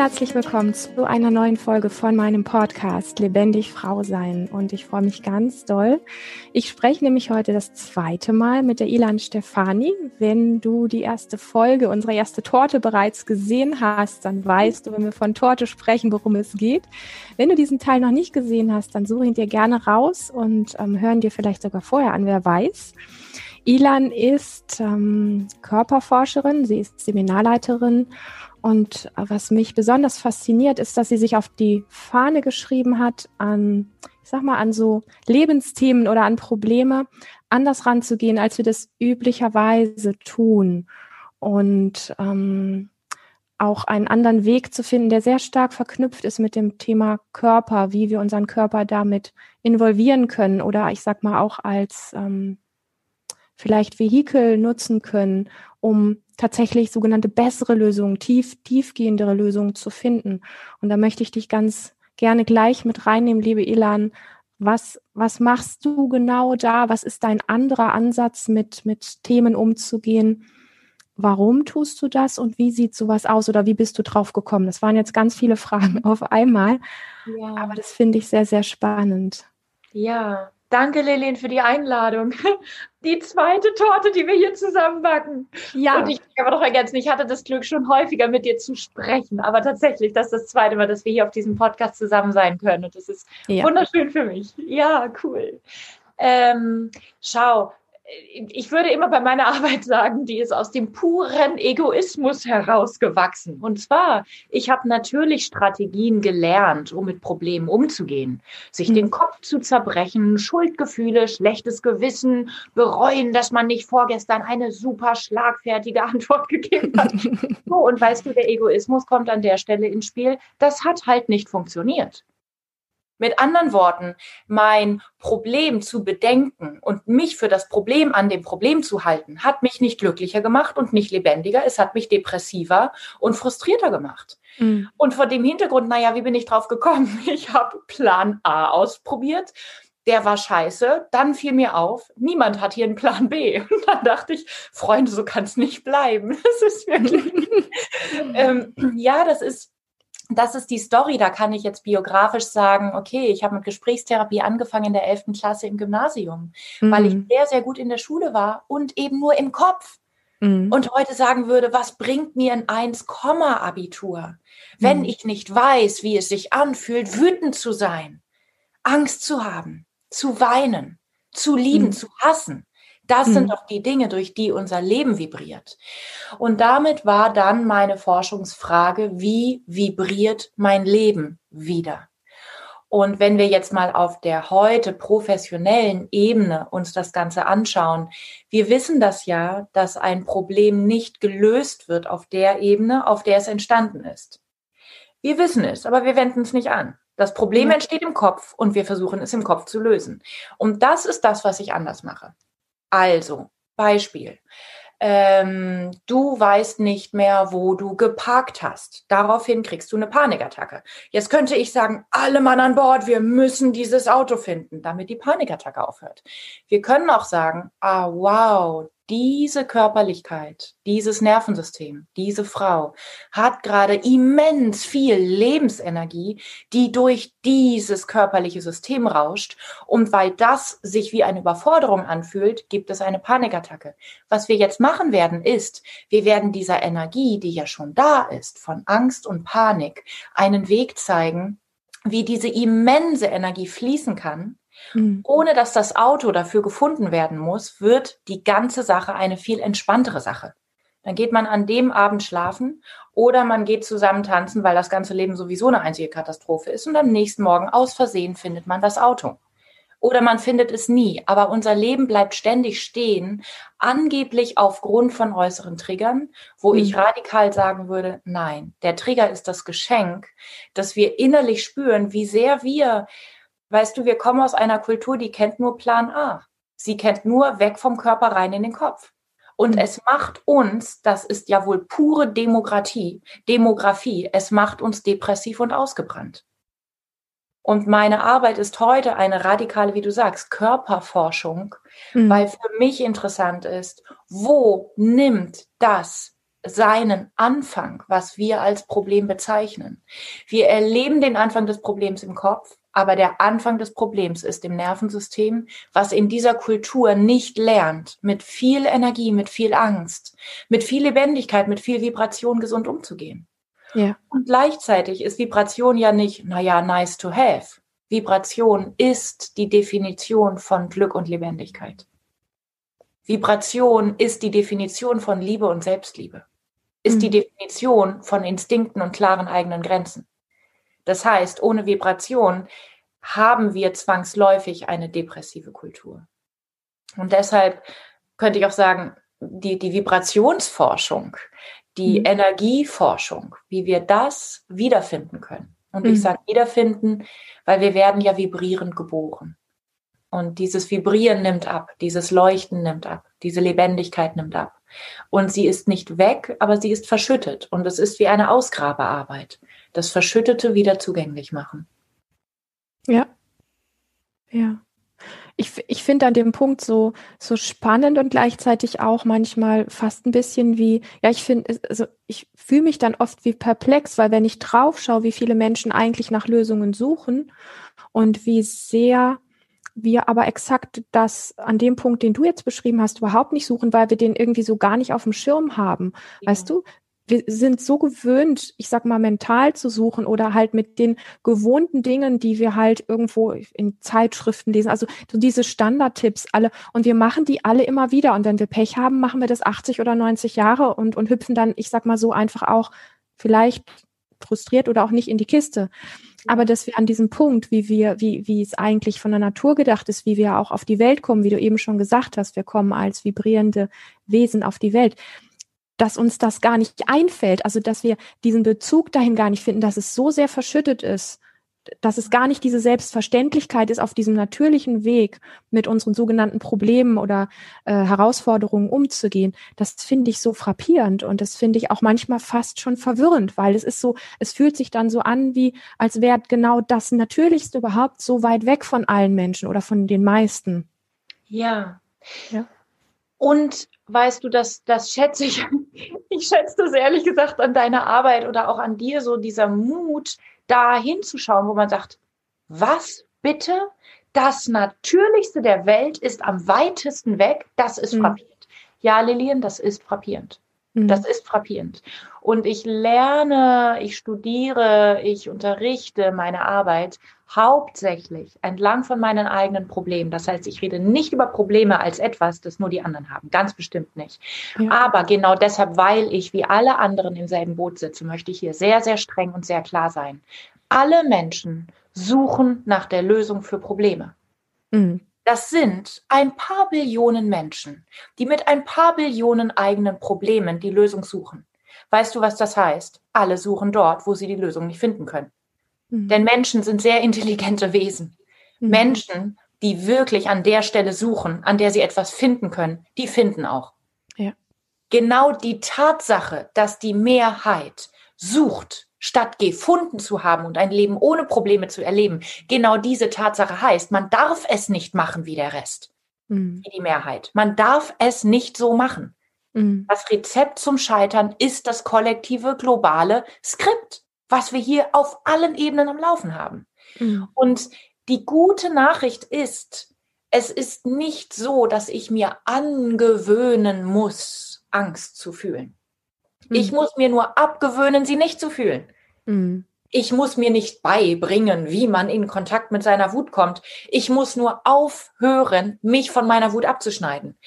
herzlich willkommen zu einer neuen Folge von meinem Podcast Lebendig Frau sein. Und ich freue mich ganz doll. Ich spreche nämlich heute das zweite Mal mit der Ilan Stefani. Wenn du die erste Folge, unsere erste Torte bereits gesehen hast, dann weißt du, wenn wir von Torte sprechen, worum es geht. Wenn du diesen Teil noch nicht gesehen hast, dann suche ihn dir gerne raus und ähm, hören dir vielleicht sogar vorher an, wer weiß. Ilan ist ähm, Körperforscherin, sie ist Seminarleiterin und was mich besonders fasziniert, ist, dass sie sich auf die Fahne geschrieben hat, an, ich sag mal, an so Lebensthemen oder an Probleme anders ranzugehen, als wir das üblicherweise tun. Und ähm, auch einen anderen Weg zu finden, der sehr stark verknüpft ist mit dem Thema Körper, wie wir unseren Körper damit involvieren können oder ich sag mal auch als ähm, vielleicht Vehikel nutzen können, um tatsächlich sogenannte bessere Lösungen, tief, tiefgehendere Lösungen zu finden. Und da möchte ich dich ganz gerne gleich mit reinnehmen, liebe Elan. Was, was machst du genau da? Was ist dein anderer Ansatz, mit, mit Themen umzugehen? Warum tust du das und wie sieht sowas aus oder wie bist du drauf gekommen? Das waren jetzt ganz viele Fragen auf einmal, ja. aber das finde ich sehr, sehr spannend. Ja, Danke, Lillian, für die Einladung. Die zweite Torte, die wir hier zusammen backen. Ja. Und ich kann aber noch ergänzen, ich hatte das Glück, schon häufiger mit dir zu sprechen. Aber tatsächlich, das ist das zweite Mal, dass wir hier auf diesem Podcast zusammen sein können. Und das ist ja. wunderschön für mich. Ja, cool. Ähm, schau, ich würde immer bei meiner Arbeit sagen, die ist aus dem puren Egoismus herausgewachsen. Und zwar, ich habe natürlich Strategien gelernt, um mit Problemen umzugehen. Sich mhm. den Kopf zu zerbrechen, Schuldgefühle, schlechtes Gewissen, bereuen, dass man nicht vorgestern eine super schlagfertige Antwort gegeben hat. so, und weißt du, der Egoismus kommt an der Stelle ins Spiel. Das hat halt nicht funktioniert. Mit anderen Worten, mein Problem zu bedenken und mich für das Problem an dem Problem zu halten, hat mich nicht glücklicher gemacht und nicht lebendiger. Es hat mich depressiver und frustrierter gemacht. Mhm. Und vor dem Hintergrund, naja, wie bin ich drauf gekommen? Ich habe Plan A ausprobiert. Der war scheiße. Dann fiel mir auf, niemand hat hier einen Plan B. Und dann dachte ich, Freunde, so kann es nicht bleiben. Das ist wirklich, ähm, ja, das ist das ist die Story. Da kann ich jetzt biografisch sagen, okay, ich habe mit Gesprächstherapie angefangen in der 11. Klasse im Gymnasium, mhm. weil ich mhm. sehr, sehr gut in der Schule war und eben nur im Kopf. Mhm. Und heute sagen würde, was bringt mir ein 1-Abitur, wenn mhm. ich nicht weiß, wie es sich anfühlt, wütend zu sein, Angst zu haben, zu weinen, zu lieben, mhm. zu hassen. Das mhm. sind doch die Dinge, durch die unser Leben vibriert. Und damit war dann meine Forschungsfrage, wie vibriert mein Leben wieder? Und wenn wir jetzt mal auf der heute professionellen Ebene uns das Ganze anschauen, wir wissen das ja, dass ein Problem nicht gelöst wird auf der Ebene, auf der es entstanden ist. Wir wissen es, aber wir wenden es nicht an. Das Problem entsteht im Kopf und wir versuchen es im Kopf zu lösen. Und das ist das, was ich anders mache. Also, Beispiel. Ähm, du weißt nicht mehr, wo du geparkt hast. Daraufhin kriegst du eine Panikattacke. Jetzt könnte ich sagen, alle Mann an Bord, wir müssen dieses Auto finden, damit die Panikattacke aufhört. Wir können auch sagen, ah, wow, diese Körperlichkeit, dieses Nervensystem, diese Frau hat gerade immens viel Lebensenergie, die durch dieses körperliche System rauscht. Und weil das sich wie eine Überforderung anfühlt, gibt es eine Panikattacke. Was wir jetzt machen werden, ist, wir werden dieser Energie, die ja schon da ist, von Angst und Panik, einen Weg zeigen, wie diese immense Energie fließen kann Mhm. Ohne dass das Auto dafür gefunden werden muss, wird die ganze Sache eine viel entspanntere Sache. Dann geht man an dem Abend schlafen oder man geht zusammen tanzen, weil das ganze Leben sowieso eine einzige Katastrophe ist und am nächsten Morgen aus Versehen findet man das Auto. Oder man findet es nie, aber unser Leben bleibt ständig stehen, angeblich aufgrund von äußeren Triggern, wo mhm. ich radikal sagen würde, nein, der Trigger ist das Geschenk, dass wir innerlich spüren, wie sehr wir Weißt du, wir kommen aus einer Kultur, die kennt nur Plan A. Sie kennt nur weg vom Körper rein in den Kopf. Und es macht uns, das ist ja wohl pure Demokratie, Demografie, es macht uns depressiv und ausgebrannt. Und meine Arbeit ist heute eine radikale, wie du sagst, Körperforschung, mhm. weil für mich interessant ist, wo nimmt das seinen Anfang, was wir als Problem bezeichnen. Wir erleben den Anfang des Problems im Kopf, aber der Anfang des Problems ist im Nervensystem, was in dieser Kultur nicht lernt, mit viel Energie, mit viel Angst, mit viel Lebendigkeit, mit viel Vibration gesund umzugehen. Ja. Und gleichzeitig ist Vibration ja nicht, naja, nice to have. Vibration ist die Definition von Glück und Lebendigkeit. Vibration ist die Definition von Liebe und Selbstliebe. Ist mhm. die Definition von Instinkten und klaren eigenen Grenzen. Das heißt, ohne Vibration haben wir zwangsläufig eine depressive Kultur. Und deshalb könnte ich auch sagen, die, die Vibrationsforschung, die mhm. Energieforschung, wie wir das wiederfinden können. Und mhm. ich sage wiederfinden, weil wir werden ja vibrierend geboren. Und dieses Vibrieren nimmt ab, dieses Leuchten nimmt ab, diese Lebendigkeit nimmt ab. Und sie ist nicht weg, aber sie ist verschüttet. Und es ist wie eine Ausgrabearbeit. Das Verschüttete wieder zugänglich machen. Ja. Ja ich, ich finde an dem Punkt so, so spannend und gleichzeitig auch manchmal fast ein bisschen wie, ja, ich finde, also ich fühle mich dann oft wie perplex, weil wenn ich drauf schaue, wie viele Menschen eigentlich nach Lösungen suchen und wie sehr wir aber exakt das an dem Punkt, den du jetzt beschrieben hast, überhaupt nicht suchen, weil wir den irgendwie so gar nicht auf dem Schirm haben. Ja. Weißt du, wir sind so gewöhnt, ich sag mal, mental zu suchen oder halt mit den gewohnten Dingen, die wir halt irgendwo in Zeitschriften lesen. Also so diese Standardtipps alle. Und wir machen die alle immer wieder. Und wenn wir Pech haben, machen wir das 80 oder 90 Jahre und, und hüpfen dann, ich sag mal so, einfach auch vielleicht frustriert oder auch nicht in die Kiste. Aber dass wir an diesem Punkt, wie wir, wie, wie es eigentlich von der Natur gedacht ist, wie wir auch auf die Welt kommen, wie du eben schon gesagt hast, wir kommen als vibrierende Wesen auf die Welt dass uns das gar nicht einfällt, also dass wir diesen Bezug dahin gar nicht finden, dass es so sehr verschüttet ist, dass es gar nicht diese Selbstverständlichkeit ist, auf diesem natürlichen Weg mit unseren sogenannten Problemen oder äh, Herausforderungen umzugehen. Das finde ich so frappierend und das finde ich auch manchmal fast schon verwirrend, weil es ist so, es fühlt sich dann so an, wie als wäre genau das Natürlichste überhaupt so weit weg von allen Menschen oder von den meisten. Ja. Ja. Und weißt du, das, das schätze ich, ich schätze das ehrlich gesagt an deiner Arbeit oder auch an dir, so dieser Mut, da hinzuschauen, wo man sagt, was bitte? Das Natürlichste der Welt ist am weitesten weg, das ist mhm. frappierend. Ja, Lilian, das ist frappierend. Mhm. Das ist frappierend. Und ich lerne, ich studiere, ich unterrichte meine Arbeit hauptsächlich entlang von meinen eigenen Problemen. Das heißt, ich rede nicht über Probleme als etwas, das nur die anderen haben. Ganz bestimmt nicht. Ja. Aber genau deshalb, weil ich wie alle anderen im selben Boot sitze, möchte ich hier sehr, sehr streng und sehr klar sein. Alle Menschen suchen nach der Lösung für Probleme. Mhm. Das sind ein paar Billionen Menschen, die mit ein paar Billionen eigenen Problemen die Lösung suchen. Weißt du, was das heißt? Alle suchen dort, wo sie die Lösung nicht finden können. Mhm. Denn Menschen sind sehr intelligente Wesen. Mhm. Menschen, die wirklich an der Stelle suchen, an der sie etwas finden können, die finden auch. Ja. Genau die Tatsache, dass die Mehrheit sucht, statt gefunden zu haben und ein Leben ohne Probleme zu erleben, genau diese Tatsache heißt, man darf es nicht machen wie der Rest, mhm. wie die Mehrheit. Man darf es nicht so machen. Mhm. Das Rezept zum Scheitern ist das kollektive globale Skript was wir hier auf allen Ebenen am Laufen haben. Mhm. Und die gute Nachricht ist, es ist nicht so, dass ich mir angewöhnen muss, Angst zu fühlen. Mhm. Ich muss mir nur abgewöhnen, sie nicht zu fühlen. Mhm. Ich muss mir nicht beibringen, wie man in Kontakt mit seiner Wut kommt. Ich muss nur aufhören, mich von meiner Wut abzuschneiden.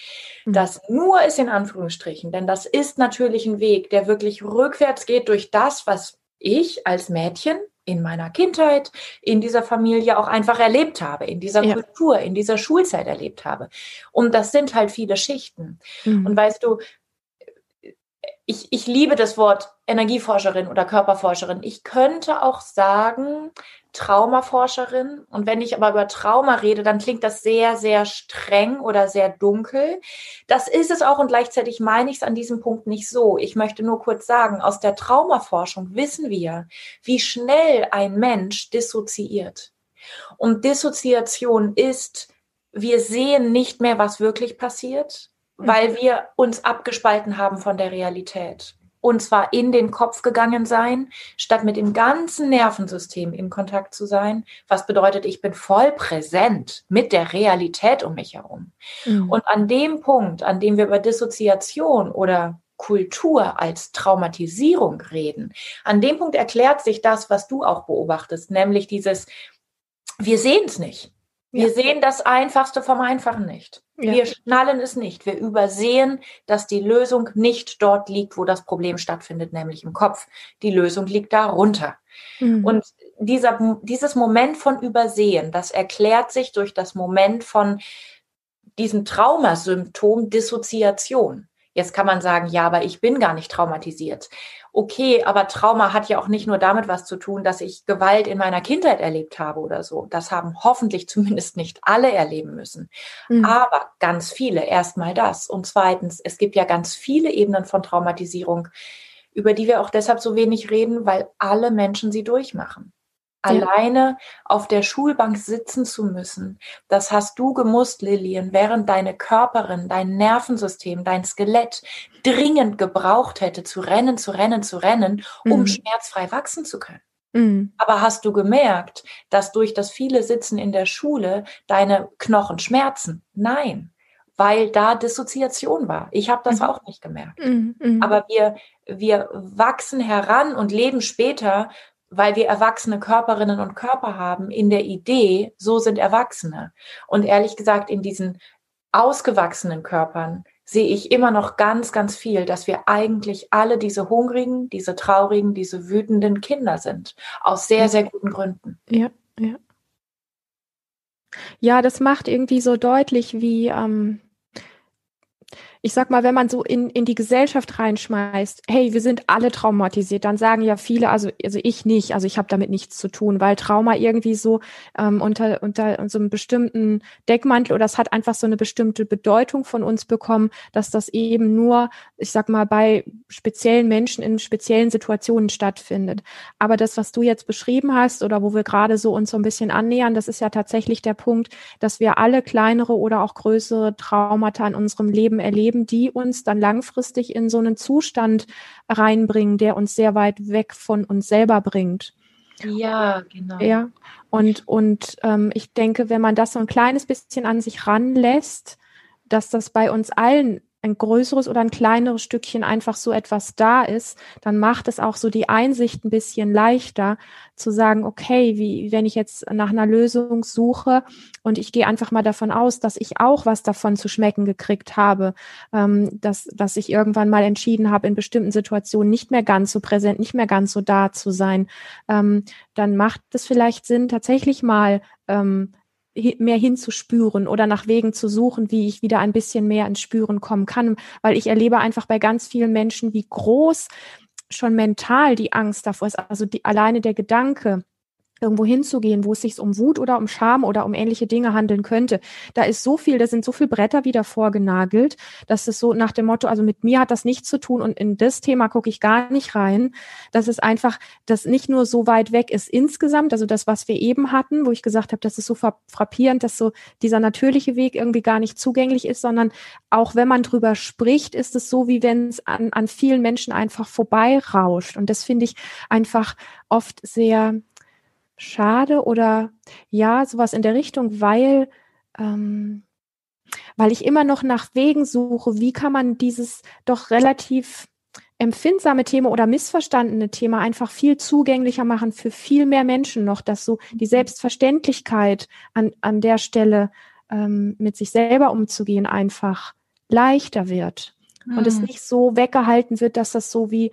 Mhm. Das nur ist in Anführungsstrichen, denn das ist natürlich ein Weg, der wirklich rückwärts geht durch das, was ich als Mädchen in meiner Kindheit, in dieser Familie auch einfach erlebt habe, in dieser ja. Kultur, in dieser Schulzeit erlebt habe. Und das sind halt viele Schichten. Mhm. Und weißt du, ich, ich liebe das Wort Energieforscherin oder Körperforscherin. Ich könnte auch sagen, Traumaforscherin. Und wenn ich aber über Trauma rede, dann klingt das sehr, sehr streng oder sehr dunkel. Das ist es auch und gleichzeitig meine ich es an diesem Punkt nicht so. Ich möchte nur kurz sagen, aus der Traumaforschung wissen wir, wie schnell ein Mensch dissoziiert. Und Dissoziation ist, wir sehen nicht mehr, was wirklich passiert, weil wir uns abgespalten haben von der Realität. und zwar in den Kopf gegangen sein, statt mit dem ganzen Nervensystem in Kontakt zu sein, was bedeutet, ich bin voll präsent mit der Realität um mich herum. Mhm. Und an dem Punkt, an dem wir über Dissoziation oder Kultur als Traumatisierung reden, an dem Punkt erklärt sich das, was du auch beobachtest, nämlich dieses, wir sehen es nicht. Wir ja. sehen das Einfachste vom Einfachen nicht. Ja. Wir schnallen es nicht. Wir übersehen, dass die Lösung nicht dort liegt, wo das Problem stattfindet, nämlich im Kopf. Die Lösung liegt darunter. Mhm. Und dieser, dieses Moment von Übersehen, das erklärt sich durch das Moment von diesem Traumasymptom Dissoziation. Jetzt kann man sagen, ja, aber ich bin gar nicht traumatisiert okay, aber Trauma hat ja auch nicht nur damit was zu tun, dass ich Gewalt in meiner Kindheit erlebt habe oder so. Das haben hoffentlich zumindest nicht alle erleben müssen. Mhm. Aber ganz viele, erstmal das. Und zweitens, es gibt ja ganz viele Ebenen von Traumatisierung, über die wir auch deshalb so wenig reden, weil alle Menschen sie durchmachen alleine auf der Schulbank sitzen zu müssen. Das hast du gemusst, Lillian, während deine Körperin, dein Nervensystem, dein Skelett dringend gebraucht hätte, zu rennen, zu rennen, zu rennen, um mhm. schmerzfrei wachsen zu können. Mhm. Aber hast du gemerkt, dass durch das viele Sitzen in der Schule deine Knochen schmerzen? Nein, weil da Dissoziation war. Ich habe das mhm. auch nicht gemerkt. Mhm. mhm. Aber wir, wir wachsen heran und leben später weil wir erwachsene Körperinnen und Körper haben, in der Idee, so sind Erwachsene. Und ehrlich gesagt, in diesen ausgewachsenen Körpern sehe ich immer noch ganz, ganz viel, dass wir eigentlich alle diese hungrigen, diese traurigen, diese wütenden Kinder sind. Aus sehr, sehr guten Gründen. Ja, ja. Ja, das macht irgendwie so deutlich, wie, ähm, ich sag mal, wenn man so in, in die Gesellschaft reinschmeißt, hey, wir sind alle traumatisiert, dann sagen ja viele, also, also ich nicht, also ich habe damit nichts zu tun, weil Trauma irgendwie so ähm, unter, unter so einem bestimmten Deckmantel oder es hat einfach so eine bestimmte Bedeutung von uns bekommen, dass das eben nur, ich sag mal, bei speziellen Menschen in speziellen Situationen stattfindet. Aber das, was du jetzt beschrieben hast oder wo wir gerade so uns so ein bisschen annähern, das ist ja tatsächlich der Punkt, dass wir alle kleinere oder auch größere Traumata in unserem Leben erleben Leben, die uns dann langfristig in so einen Zustand reinbringen, der uns sehr weit weg von uns selber bringt. Ja, genau. Ja, und, und ähm, ich denke, wenn man das so ein kleines bisschen an sich ranlässt, dass das bei uns allen ein größeres oder ein kleineres Stückchen einfach so etwas da ist, dann macht es auch so die Einsicht ein bisschen leichter zu sagen, okay, wie wenn ich jetzt nach einer Lösung suche und ich gehe einfach mal davon aus, dass ich auch was davon zu schmecken gekriegt habe, ähm, dass, dass ich irgendwann mal entschieden habe, in bestimmten Situationen nicht mehr ganz so präsent, nicht mehr ganz so da zu sein, ähm, dann macht es vielleicht Sinn, tatsächlich mal ähm, mehr hinzuspüren oder nach Wegen zu suchen, wie ich wieder ein bisschen mehr ins Spüren kommen kann, weil ich erlebe einfach bei ganz vielen Menschen, wie groß schon mental die Angst davor ist. Also die, alleine der Gedanke, irgendwo hinzugehen, wo es sich um Wut oder um Scham oder um ähnliche Dinge handeln könnte. Da ist so viel, da sind so viel Bretter wieder vorgenagelt, dass es so nach dem Motto, also mit mir hat das nichts zu tun und in das Thema gucke ich gar nicht rein, dass es einfach, das nicht nur so weit weg ist insgesamt, also das, was wir eben hatten, wo ich gesagt habe, das ist so frappierend, dass so dieser natürliche Weg irgendwie gar nicht zugänglich ist, sondern auch wenn man drüber spricht, ist es so, wie wenn es an, an vielen Menschen einfach vorbeirauscht. Und das finde ich einfach oft sehr, schade oder ja, sowas in der Richtung, weil, ähm, weil ich immer noch nach Wegen suche, wie kann man dieses doch relativ empfindsame Thema oder missverstandene Thema einfach viel zugänglicher machen für viel mehr Menschen noch, dass so die Selbstverständlichkeit an, an der Stelle ähm, mit sich selber umzugehen einfach leichter wird. Mhm. Und es hm. nicht so weggehalten wird, dass das so wie,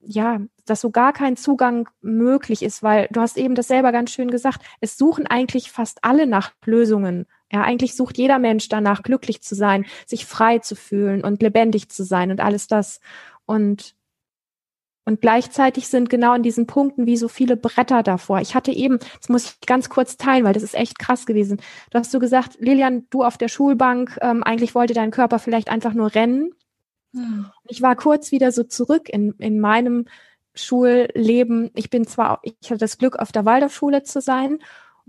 ja, dass so gar kein Zugang möglich ist, weil du hast eben das selber ganz schön gesagt, es suchen eigentlich fast alle nach Lösungen. Ja, eigentlich sucht jeder Mensch danach, glücklich zu sein, sich frei zu fühlen und lebendig zu sein und alles das. Und und gleichzeitig sind genau in diesen Punkten wie so viele Bretter davor. Ich hatte eben, das muss ich ganz kurz teilen, weil das ist echt krass gewesen. Du hast so gesagt, Lilian, du auf der Schulbank, ähm, eigentlich wollte dein Körper vielleicht einfach nur rennen. Hm. Ich war kurz wieder so zurück in, in meinem Schulleben. Ich bin zwar, ich hatte das Glück, auf der Waldorfschule zu sein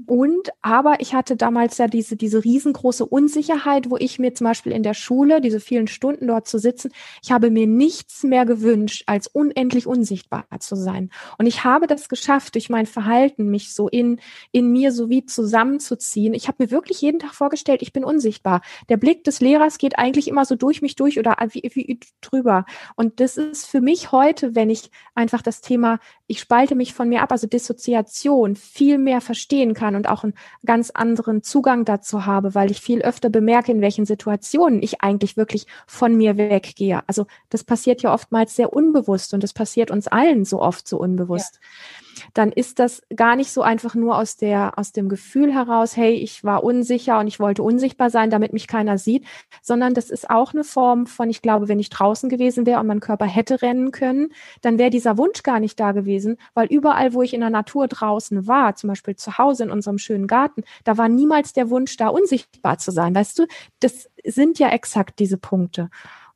Und aber ich hatte damals ja diese, diese riesengroße Unsicherheit, wo ich mir zum Beispiel in der Schule, diese vielen Stunden dort zu sitzen, ich habe mir nichts mehr gewünscht, als unendlich unsichtbar zu sein. Und ich habe das geschafft, durch mein Verhalten, mich so in, in mir so wie zusammenzuziehen. Ich habe mir wirklich jeden Tag vorgestellt, ich bin unsichtbar. Der Blick des Lehrers geht eigentlich immer so durch mich durch oder wie, wie drüber. Und das ist für mich heute, wenn ich einfach das Thema, ich spalte mich von mir ab, also Dissoziation, viel mehr verstehen kann und auch einen ganz anderen Zugang dazu habe, weil ich viel öfter bemerke, in welchen Situationen ich eigentlich wirklich von mir weggehe. Also das passiert ja oftmals sehr unbewusst und das passiert uns allen so oft so unbewusst. Ja dann ist das gar nicht so einfach nur aus der, aus dem Gefühl heraus, hey, ich war unsicher und ich wollte unsichtbar sein, damit mich keiner sieht, sondern das ist auch eine Form von, ich glaube, wenn ich draußen gewesen wäre und mein Körper hätte rennen können, dann wäre dieser Wunsch gar nicht da gewesen, weil überall, wo ich in der Natur draußen war, zum Beispiel zu Hause in unserem schönen Garten, da war niemals der Wunsch da, unsichtbar zu sein. Weißt du, das sind ja exakt diese Punkte.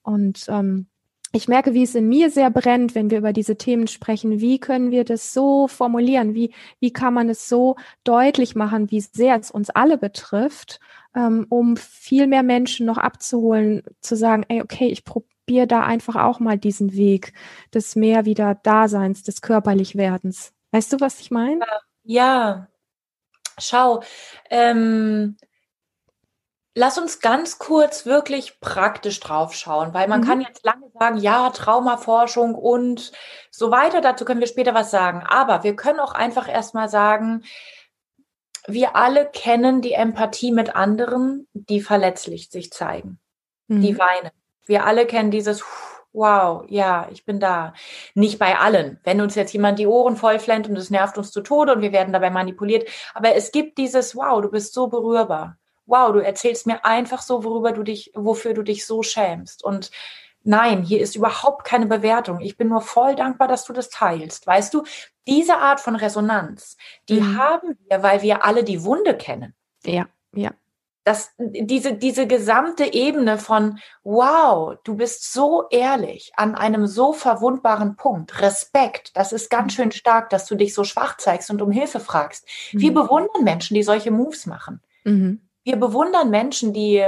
Und ähm, ich merke, wie es in mir sehr brennt, wenn wir über diese Themen sprechen. Wie können wir das so formulieren? Wie, wie kann man es so deutlich machen, wie sehr es uns alle betrifft, ähm, um viel mehr Menschen noch abzuholen, zu sagen, ey, okay, ich probiere da einfach auch mal diesen Weg des mehr wieder Daseins, des Körperlichwerdens. Weißt du, was ich meine? Ja, schau, ähm, Lass uns ganz kurz wirklich praktisch drauf schauen, weil man mhm. kann jetzt lange sagen, ja, Traumaforschung und so weiter, dazu können wir später was sagen. Aber wir können auch einfach erstmal sagen, wir alle kennen die Empathie mit anderen, die verletzlich sich zeigen, mhm. die weinen. Wir alle kennen dieses, wow, ja, ich bin da. Nicht bei allen. Wenn uns jetzt jemand die Ohren vollflennt und es nervt uns zu Tode und wir werden dabei manipuliert. Aber es gibt dieses, wow, du bist so berührbar wow, du erzählst mir einfach so, worüber du dich, wofür du dich so schämst. Und nein, hier ist überhaupt keine Bewertung. Ich bin nur voll dankbar, dass du das teilst. Weißt du, diese Art von Resonanz, die mhm. haben wir, weil wir alle die Wunde kennen. Ja, ja. Das, diese, diese gesamte Ebene von, wow, du bist so ehrlich an einem so verwundbaren Punkt. Respekt, das ist ganz mhm. schön stark, dass du dich so schwach zeigst und um Hilfe fragst. Mhm. Wir bewundern Menschen, die solche Moves machen. Mhm wir bewundern Menschen, die,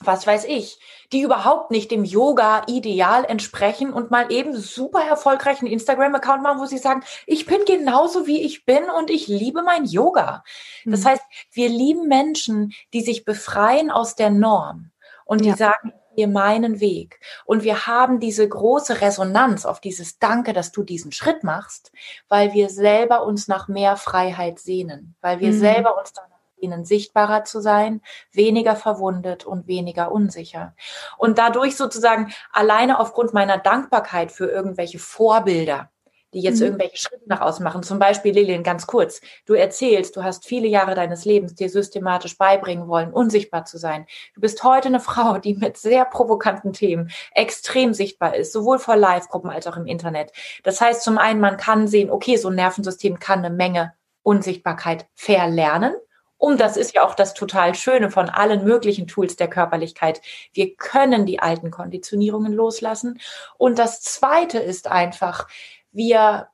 was weiß ich, die überhaupt nicht dem Yoga-Ideal entsprechen und mal eben super erfolgreichen Instagram-Account machen, wo sie sagen, ich bin genauso wie ich bin und ich liebe mein Yoga. Das mhm. heißt, wir lieben Menschen, die sich befreien aus der Norm und die ja. sagen, wir meinen Weg. Und wir haben diese große Resonanz auf dieses Danke, dass du diesen Schritt machst, weil wir selber uns nach mehr Freiheit sehnen, weil wir mhm. selber uns danach ihnen sichtbarer zu sein, weniger verwundet und weniger unsicher. Und dadurch sozusagen alleine aufgrund meiner Dankbarkeit für irgendwelche Vorbilder, die jetzt mhm. irgendwelche Schritte nach außen machen. Zum Beispiel, Lilian, ganz kurz. Du erzählst, du hast viele Jahre deines Lebens dir systematisch beibringen wollen, unsichtbar zu sein. Du bist heute eine Frau, die mit sehr provokanten Themen extrem sichtbar ist, sowohl vor Live-Gruppen als auch im Internet. Das heißt, zum einen, man kann sehen, okay, so ein Nervensystem kann eine Menge Unsichtbarkeit verlernen. Und das ist ja auch das total Schöne von allen möglichen Tools der Körperlichkeit. Wir können die alten Konditionierungen loslassen. Und das Zweite ist einfach, wir,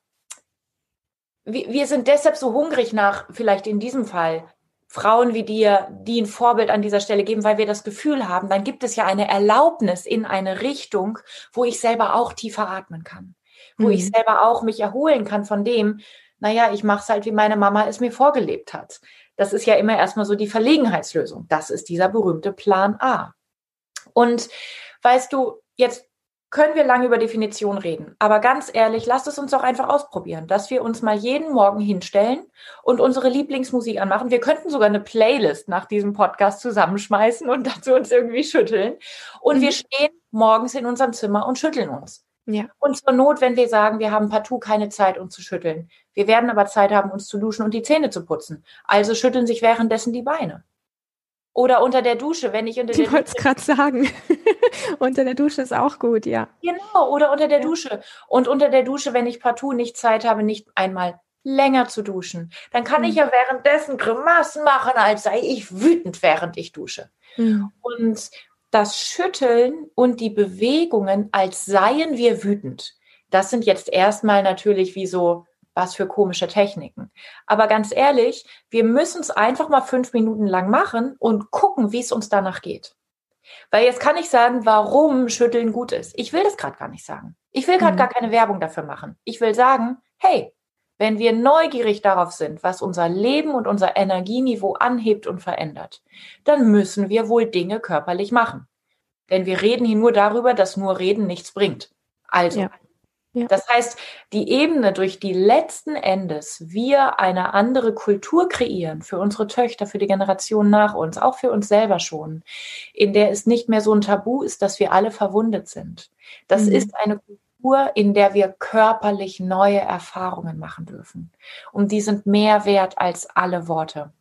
wir sind deshalb so hungrig nach, vielleicht in diesem Fall, Frauen wie dir, die ein Vorbild an dieser Stelle geben, weil wir das Gefühl haben, dann gibt es ja eine Erlaubnis in eine Richtung, wo ich selber auch tiefer atmen kann, wo mhm. ich selber auch mich erholen kann von dem, naja, ich mache es halt, wie meine Mama es mir vorgelebt hat. Das ist ja immer erstmal so die Verlegenheitslösung. Das ist dieser berühmte Plan A. Und weißt du, jetzt können wir lange über Definition reden. Aber ganz ehrlich, lasst es uns doch einfach ausprobieren, dass wir uns mal jeden Morgen hinstellen und unsere Lieblingsmusik anmachen. Wir könnten sogar eine Playlist nach diesem Podcast zusammenschmeißen und dazu uns irgendwie schütteln. Und mhm. wir stehen morgens in unserem Zimmer und schütteln uns. Ja. Und zur Not, wenn wir sagen, wir haben partout keine Zeit, uns zu schütteln. Wir werden aber Zeit haben, uns zu duschen und die Zähne zu putzen. Also schütteln sich währenddessen die Beine. Oder unter der Dusche, wenn ich unter der Ich wollte es gerade sagen. unter der Dusche ist auch gut, ja. Genau, oder unter der ja. Dusche. Und unter der Dusche, wenn ich partout nicht Zeit habe, nicht einmal länger zu duschen, dann kann mhm. ich ja währenddessen Grimassen machen, als sei ich wütend, während ich dusche. Mhm. Und das Schütteln und die Bewegungen, als seien wir wütend. Das sind jetzt erstmal natürlich wie so was für komische Techniken. Aber ganz ehrlich, wir müssen es einfach mal fünf Minuten lang machen und gucken, wie es uns danach geht. Weil jetzt kann ich sagen, warum Schütteln gut ist. Ich will das gerade gar nicht sagen. Ich will gerade mhm. gar keine Werbung dafür machen. Ich will sagen, hey, wenn wir neugierig darauf sind, was unser Leben und unser Energieniveau anhebt und verändert, dann müssen wir wohl Dinge körperlich machen. Denn wir reden hier nur darüber, dass nur Reden nichts bringt. Also, ja. Ja. Das heißt, die Ebene, durch die letzten Endes wir eine andere Kultur kreieren für unsere Töchter, für die Generation nach uns, auch für uns selber schon, in der es nicht mehr so ein Tabu ist, dass wir alle verwundet sind. Das mhm. ist eine Kultur, in der wir körperlich neue Erfahrungen machen dürfen. Und die sind mehr wert als alle Worte.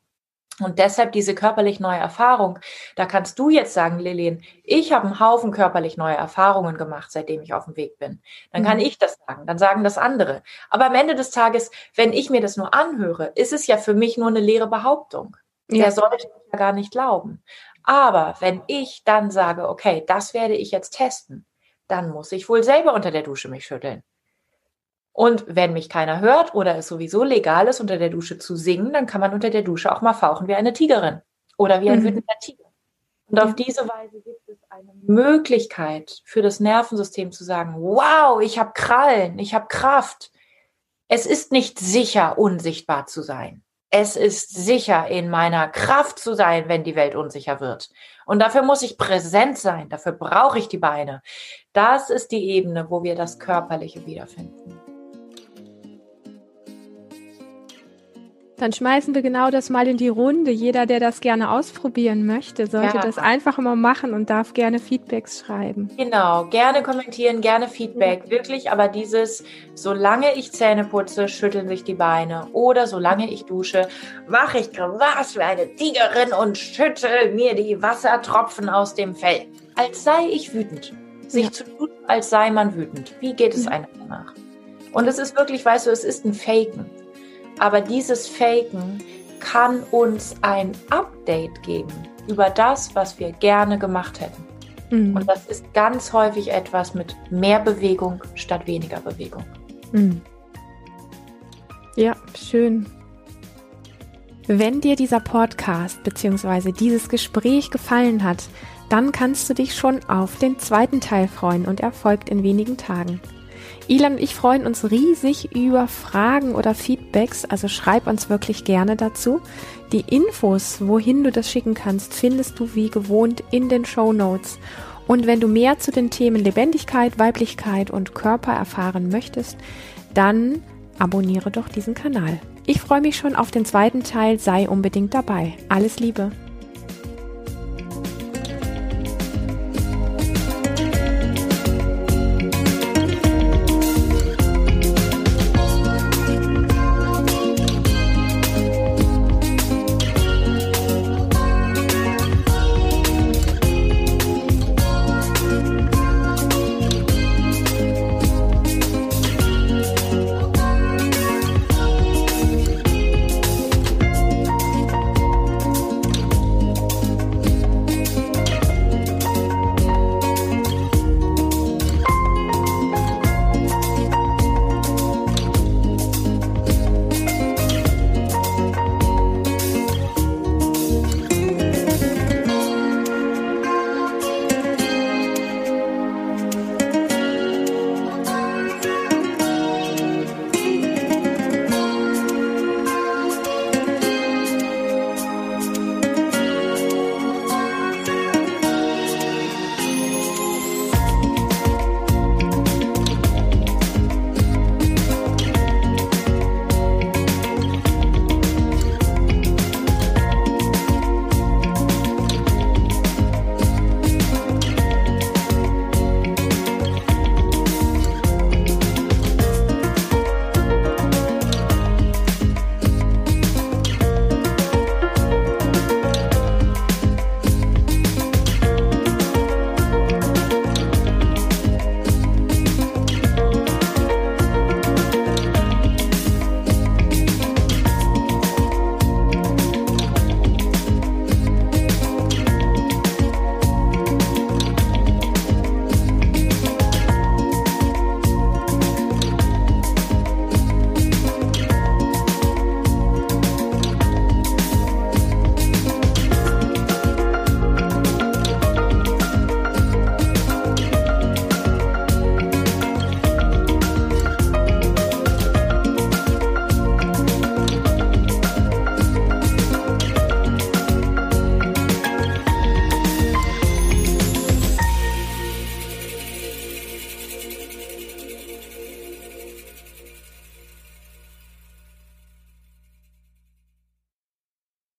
Und deshalb diese körperlich neue Erfahrung, da kannst du jetzt sagen, Lillian, ich habe einen Haufen körperlich neue Erfahrungen gemacht, seitdem ich auf dem Weg bin. Dann kann mhm. ich das sagen, dann sagen das andere. Aber am Ende des Tages, wenn ich mir das nur anhöre, ist es ja für mich nur eine leere Behauptung. Ja. Der sollte ja gar nicht glauben. Aber wenn ich dann sage, okay, das werde ich jetzt testen, dann muss ich wohl selber unter der Dusche mich schütteln. Und wenn mich keiner hört oder es sowieso legal ist, unter der Dusche zu singen, dann kann man unter der Dusche auch mal fauchen wie eine Tigerin oder wie ein mhm. wütender Tiger. Und auf diese Weise gibt es eine Möglichkeit für das Nervensystem zu sagen, wow, ich habe Krallen, ich habe Kraft. Es ist nicht sicher, unsichtbar zu sein. Es ist sicher, in meiner Kraft zu sein, wenn die Welt unsicher wird. Und dafür muss ich präsent sein. Dafür brauche ich die Beine. Das ist die Ebene, wo wir das Körperliche wiederfinden. Dann schmeißen wir genau das mal in die Runde. Jeder, der das gerne ausprobieren möchte, sollte ja. das einfach mal machen und darf gerne Feedbacks schreiben. Genau, gerne kommentieren, gerne Feedback. Wirklich, aber dieses, solange ich Zähne putze, schütteln sich die Beine. Oder solange ich dusche, mache ich was wie eine Tigerin und schüttel mir die Wassertropfen aus dem Fell. Als sei ich wütend. Sich ja. zu tun, als sei man wütend. Wie geht es einem danach? Und es ist wirklich, weißt du, es ist ein Faken. Aber dieses Faken kann uns ein Update geben über das, was wir gerne gemacht hätten. Mhm. Und das ist ganz häufig etwas mit mehr Bewegung statt weniger Bewegung. Mhm. Ja, schön. Wenn dir dieser Podcast bzw. dieses Gespräch gefallen hat, dann kannst du dich schon auf den zweiten Teil freuen und er folgt in wenigen Tagen. Ilan und ich freuen uns riesig über Fragen oder Feedbacks, also schreib uns wirklich gerne dazu. Die Infos, wohin du das schicken kannst, findest du wie gewohnt in den Show Notes. Und wenn du mehr zu den Themen Lebendigkeit, Weiblichkeit und Körper erfahren möchtest, dann abonniere doch diesen Kanal. Ich freue mich schon auf den zweiten Teil, sei unbedingt dabei. Alles Liebe!